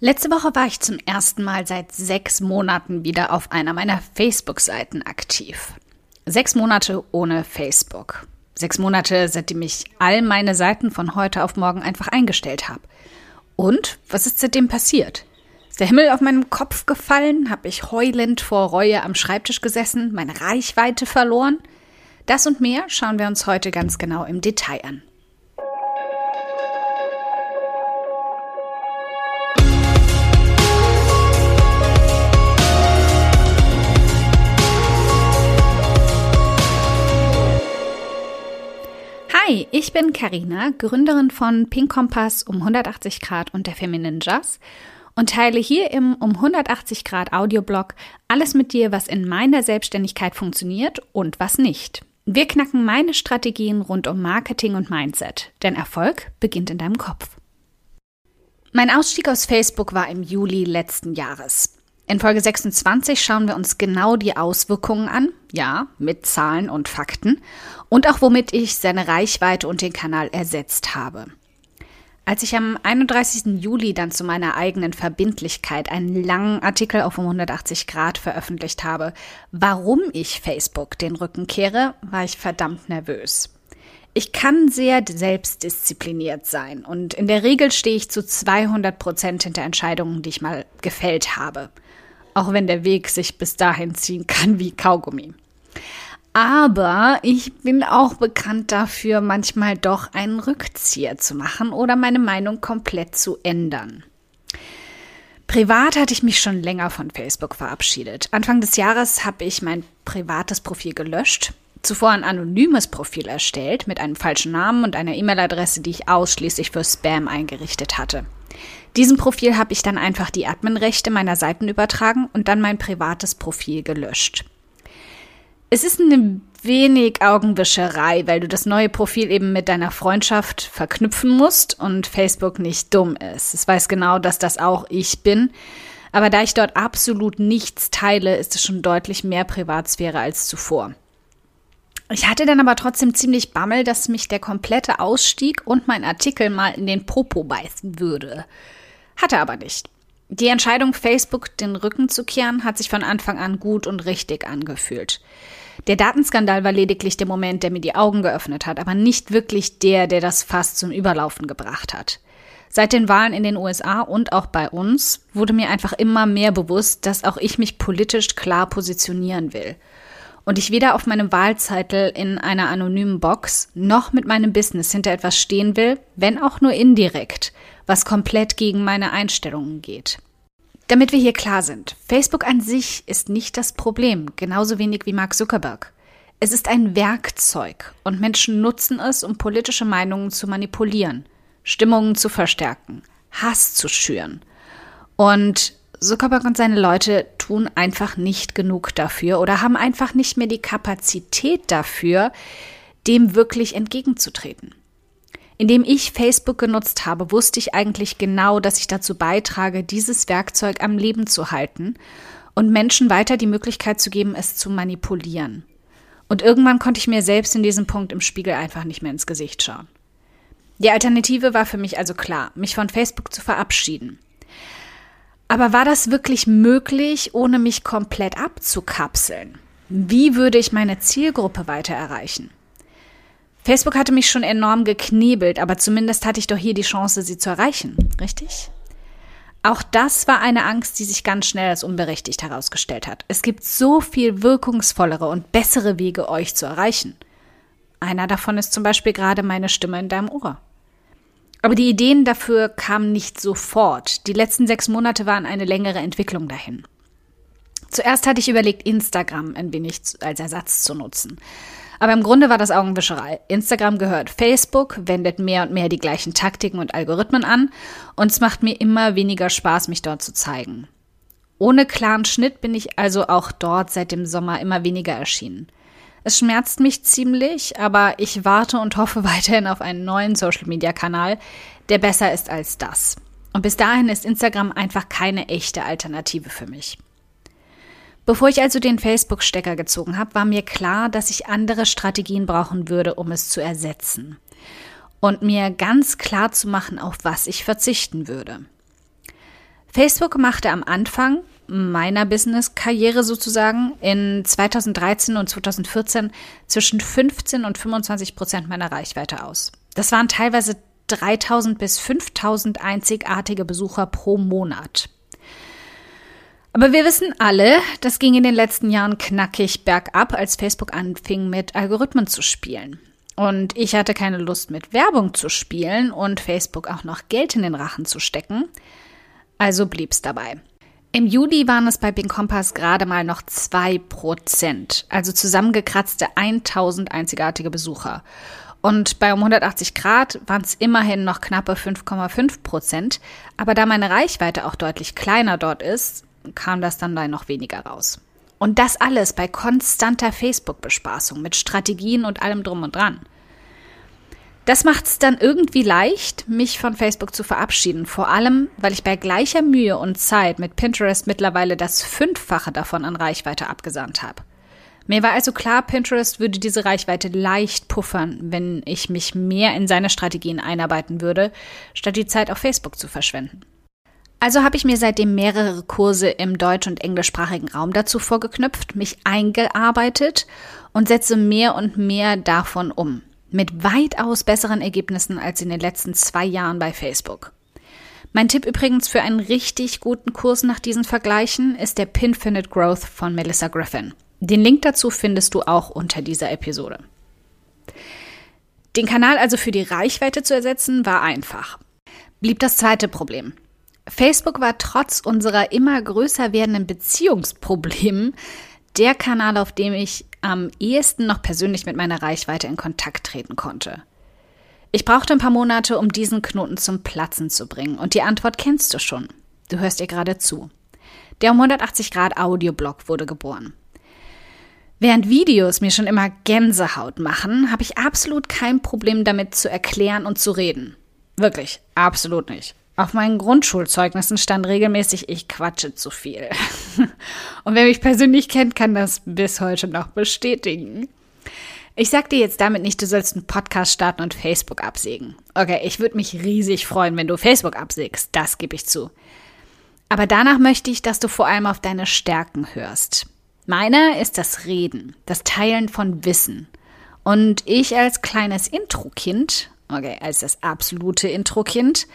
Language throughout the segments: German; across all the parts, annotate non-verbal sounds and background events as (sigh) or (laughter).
Letzte Woche war ich zum ersten Mal seit sechs Monaten wieder auf einer meiner Facebook-Seiten aktiv. Sechs Monate ohne Facebook. Sechs Monate, seitdem ich all meine Seiten von heute auf morgen einfach eingestellt habe. Und was ist seitdem passiert? Ist der Himmel auf meinem Kopf gefallen? Habe ich heulend vor Reue am Schreibtisch gesessen? Meine Reichweite verloren? Das und mehr schauen wir uns heute ganz genau im Detail an. Hi, ich bin Karina, Gründerin von Pink Kompass um 180 Grad und der Feminine Jazz und teile hier im um 180 Grad Audioblog alles mit dir, was in meiner Selbstständigkeit funktioniert und was nicht. Wir knacken meine Strategien rund um Marketing und Mindset, denn Erfolg beginnt in deinem Kopf. Mein Ausstieg aus Facebook war im Juli letzten Jahres. In Folge 26 schauen wir uns genau die Auswirkungen an, ja, mit Zahlen und Fakten, und auch womit ich seine Reichweite und den Kanal ersetzt habe. Als ich am 31. Juli dann zu meiner eigenen Verbindlichkeit einen langen Artikel auf 180 Grad veröffentlicht habe, warum ich Facebook den Rücken kehre, war ich verdammt nervös. Ich kann sehr selbstdiszipliniert sein und in der Regel stehe ich zu 200 Prozent hinter Entscheidungen, die ich mal gefällt habe auch wenn der Weg sich bis dahin ziehen kann wie Kaugummi. Aber ich bin auch bekannt dafür, manchmal doch einen Rückzieher zu machen oder meine Meinung komplett zu ändern. Privat hatte ich mich schon länger von Facebook verabschiedet. Anfang des Jahres habe ich mein privates Profil gelöscht, zuvor ein anonymes Profil erstellt mit einem falschen Namen und einer E-Mail-Adresse, die ich ausschließlich für Spam eingerichtet hatte. Diesem Profil habe ich dann einfach die Adminrechte meiner Seiten übertragen und dann mein privates Profil gelöscht. Es ist eine wenig Augenwischerei, weil du das neue Profil eben mit deiner Freundschaft verknüpfen musst und Facebook nicht dumm ist. Es weiß genau, dass das auch ich bin. Aber da ich dort absolut nichts teile, ist es schon deutlich mehr Privatsphäre als zuvor. Ich hatte dann aber trotzdem ziemlich Bammel, dass mich der komplette Ausstieg und mein Artikel mal in den Popo beißen würde. Hatte aber nicht. Die Entscheidung, Facebook den Rücken zu kehren, hat sich von Anfang an gut und richtig angefühlt. Der Datenskandal war lediglich der Moment, der mir die Augen geöffnet hat, aber nicht wirklich der, der das Fass zum Überlaufen gebracht hat. Seit den Wahlen in den USA und auch bei uns wurde mir einfach immer mehr bewusst, dass auch ich mich politisch klar positionieren will. Und ich weder auf meinem Wahlzettel in einer anonymen Box noch mit meinem Business hinter etwas stehen will, wenn auch nur indirekt, was komplett gegen meine Einstellungen geht. Damit wir hier klar sind, Facebook an sich ist nicht das Problem, genauso wenig wie Mark Zuckerberg. Es ist ein Werkzeug und Menschen nutzen es, um politische Meinungen zu manipulieren, Stimmungen zu verstärken, Hass zu schüren. Und Zuckerberg und seine Leute tun einfach nicht genug dafür oder haben einfach nicht mehr die Kapazität dafür, dem wirklich entgegenzutreten. Indem ich Facebook genutzt habe, wusste ich eigentlich genau, dass ich dazu beitrage, dieses Werkzeug am Leben zu halten und Menschen weiter die Möglichkeit zu geben, es zu manipulieren. Und irgendwann konnte ich mir selbst in diesem Punkt im Spiegel einfach nicht mehr ins Gesicht schauen. Die Alternative war für mich also klar, mich von Facebook zu verabschieden. Aber war das wirklich möglich, ohne mich komplett abzukapseln? Wie würde ich meine Zielgruppe weiter erreichen? Facebook hatte mich schon enorm geknebelt, aber zumindest hatte ich doch hier die Chance, sie zu erreichen, richtig? Auch das war eine Angst, die sich ganz schnell als unberechtigt herausgestellt hat. Es gibt so viel wirkungsvollere und bessere Wege, euch zu erreichen. Einer davon ist zum Beispiel gerade meine Stimme in deinem Ohr. Aber die Ideen dafür kamen nicht sofort. Die letzten sechs Monate waren eine längere Entwicklung dahin. Zuerst hatte ich überlegt, Instagram ein wenig als Ersatz zu nutzen. Aber im Grunde war das Augenwischerei. Instagram gehört Facebook, wendet mehr und mehr die gleichen Taktiken und Algorithmen an und es macht mir immer weniger Spaß, mich dort zu zeigen. Ohne klaren Schnitt bin ich also auch dort seit dem Sommer immer weniger erschienen. Es schmerzt mich ziemlich, aber ich warte und hoffe (laughs) weiterhin auf einen neuen Social-Media-Kanal, der besser ist als das. Und bis dahin ist Instagram einfach keine echte Alternative für mich. Bevor ich also den Facebook-Stecker gezogen habe, war mir klar, dass ich andere Strategien brauchen würde, um es zu ersetzen. Und mir ganz klar zu machen, auf was ich verzichten würde. Facebook machte am Anfang meiner Business-Karriere sozusagen in 2013 und 2014 zwischen 15 und 25 Prozent meiner Reichweite aus. Das waren teilweise 3000 bis 5000 einzigartige Besucher pro Monat. Aber wir wissen alle, das ging in den letzten Jahren knackig bergab, als Facebook anfing mit Algorithmen zu spielen. Und ich hatte keine Lust mit Werbung zu spielen und Facebook auch noch Geld in den Rachen zu stecken. Also blieb's dabei. Im Juli waren es bei Bing Compass gerade mal noch 2%, also zusammengekratzte 1000 einzigartige Besucher. Und bei um 180 Grad waren es immerhin noch knappe 5,5 Prozent. Aber da meine Reichweite auch deutlich kleiner dort ist, kam das dann da noch weniger raus. Und das alles bei konstanter Facebook-Bespaßung mit Strategien und allem drum und dran. Das macht es dann irgendwie leicht, mich von Facebook zu verabschieden. Vor allem, weil ich bei gleicher Mühe und Zeit mit Pinterest mittlerweile das Fünffache davon an Reichweite abgesandt habe. Mir war also klar, Pinterest würde diese Reichweite leicht puffern, wenn ich mich mehr in seine Strategien einarbeiten würde, statt die Zeit auf Facebook zu verschwenden. Also habe ich mir seitdem mehrere Kurse im deutsch- und englischsprachigen Raum dazu vorgeknüpft, mich eingearbeitet und setze mehr und mehr davon um. Mit weitaus besseren Ergebnissen als in den letzten zwei Jahren bei Facebook. Mein Tipp übrigens für einen richtig guten Kurs nach diesen Vergleichen ist der Pinfinite Growth von Melissa Griffin. Den Link dazu findest du auch unter dieser Episode. Den Kanal also für die Reichweite zu ersetzen, war einfach. Blieb das zweite Problem. Facebook war trotz unserer immer größer werdenden Beziehungsprobleme der Kanal, auf dem ich am ehesten noch persönlich mit meiner Reichweite in Kontakt treten konnte. Ich brauchte ein paar Monate, um diesen Knoten zum Platzen zu bringen. Und die Antwort kennst du schon. Du hörst ihr gerade zu. Der um 180 Grad Audioblog wurde geboren. Während Videos mir schon immer Gänsehaut machen, habe ich absolut kein Problem damit zu erklären und zu reden. Wirklich, absolut nicht. Auf meinen Grundschulzeugnissen stand regelmäßig, ich quatsche zu viel. (laughs) Und wer mich persönlich kennt, kann das bis heute noch bestätigen. Ich sag dir jetzt damit nicht, du sollst einen Podcast starten und Facebook absägen. Okay, ich würde mich riesig freuen, wenn du Facebook absägst. Das gebe ich zu. Aber danach möchte ich, dass du vor allem auf deine Stärken hörst. Meiner ist das Reden, das Teilen von Wissen. Und ich als kleines Intro-Kind, okay, als das absolute Intro-Kind,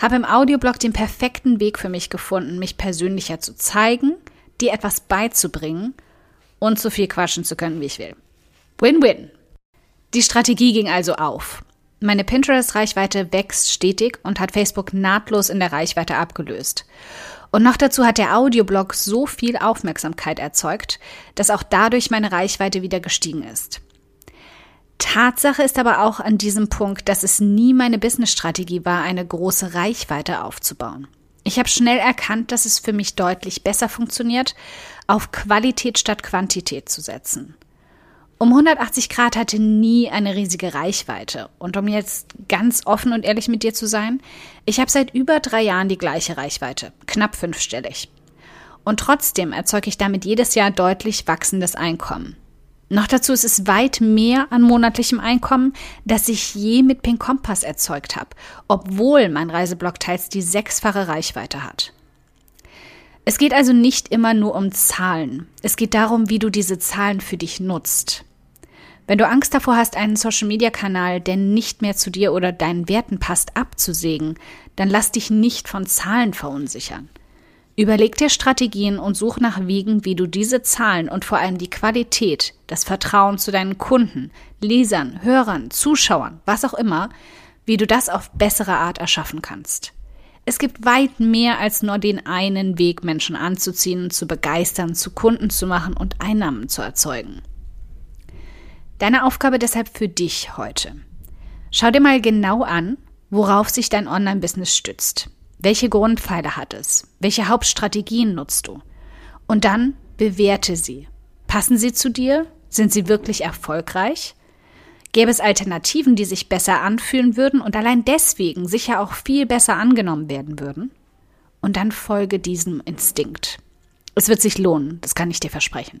habe im Audioblog den perfekten Weg für mich gefunden, mich persönlicher zu zeigen, dir etwas beizubringen und so viel quatschen zu können, wie ich will. Win-win. Die Strategie ging also auf. Meine Pinterest-Reichweite wächst stetig und hat Facebook nahtlos in der Reichweite abgelöst. Und noch dazu hat der Audioblog so viel Aufmerksamkeit erzeugt, dass auch dadurch meine Reichweite wieder gestiegen ist. Tatsache ist aber auch an diesem Punkt, dass es nie meine Businessstrategie war, eine große Reichweite aufzubauen. Ich habe schnell erkannt, dass es für mich deutlich besser funktioniert, auf Qualität statt Quantität zu setzen. Um 180 Grad hatte nie eine riesige Reichweite. Und um jetzt ganz offen und ehrlich mit dir zu sein, ich habe seit über drei Jahren die gleiche Reichweite, knapp fünfstellig. Und trotzdem erzeuge ich damit jedes Jahr deutlich wachsendes Einkommen. Noch dazu ist es weit mehr an monatlichem Einkommen, das ich je mit Pink Kompass erzeugt habe, obwohl mein Reiseblog teils die sechsfache Reichweite hat. Es geht also nicht immer nur um Zahlen. Es geht darum, wie du diese Zahlen für dich nutzt. Wenn du Angst davor hast, einen Social-Media-Kanal, der nicht mehr zu dir oder deinen Werten passt, abzusägen, dann lass dich nicht von Zahlen verunsichern. Überleg dir Strategien und such nach Wegen, wie du diese Zahlen und vor allem die Qualität, das Vertrauen zu deinen Kunden, Lesern, Hörern, Zuschauern, was auch immer, wie du das auf bessere Art erschaffen kannst. Es gibt weit mehr als nur den einen Weg, Menschen anzuziehen, zu begeistern, zu Kunden zu machen und Einnahmen zu erzeugen. Deine Aufgabe deshalb für dich heute. Schau dir mal genau an, worauf sich dein Online-Business stützt. Welche Grundpfeiler hat es? Welche Hauptstrategien nutzt du? Und dann bewerte sie. Passen sie zu dir? Sind sie wirklich erfolgreich? Gäbe es Alternativen, die sich besser anfühlen würden und allein deswegen sicher auch viel besser angenommen werden würden? Und dann folge diesem Instinkt. Es wird sich lohnen, das kann ich dir versprechen.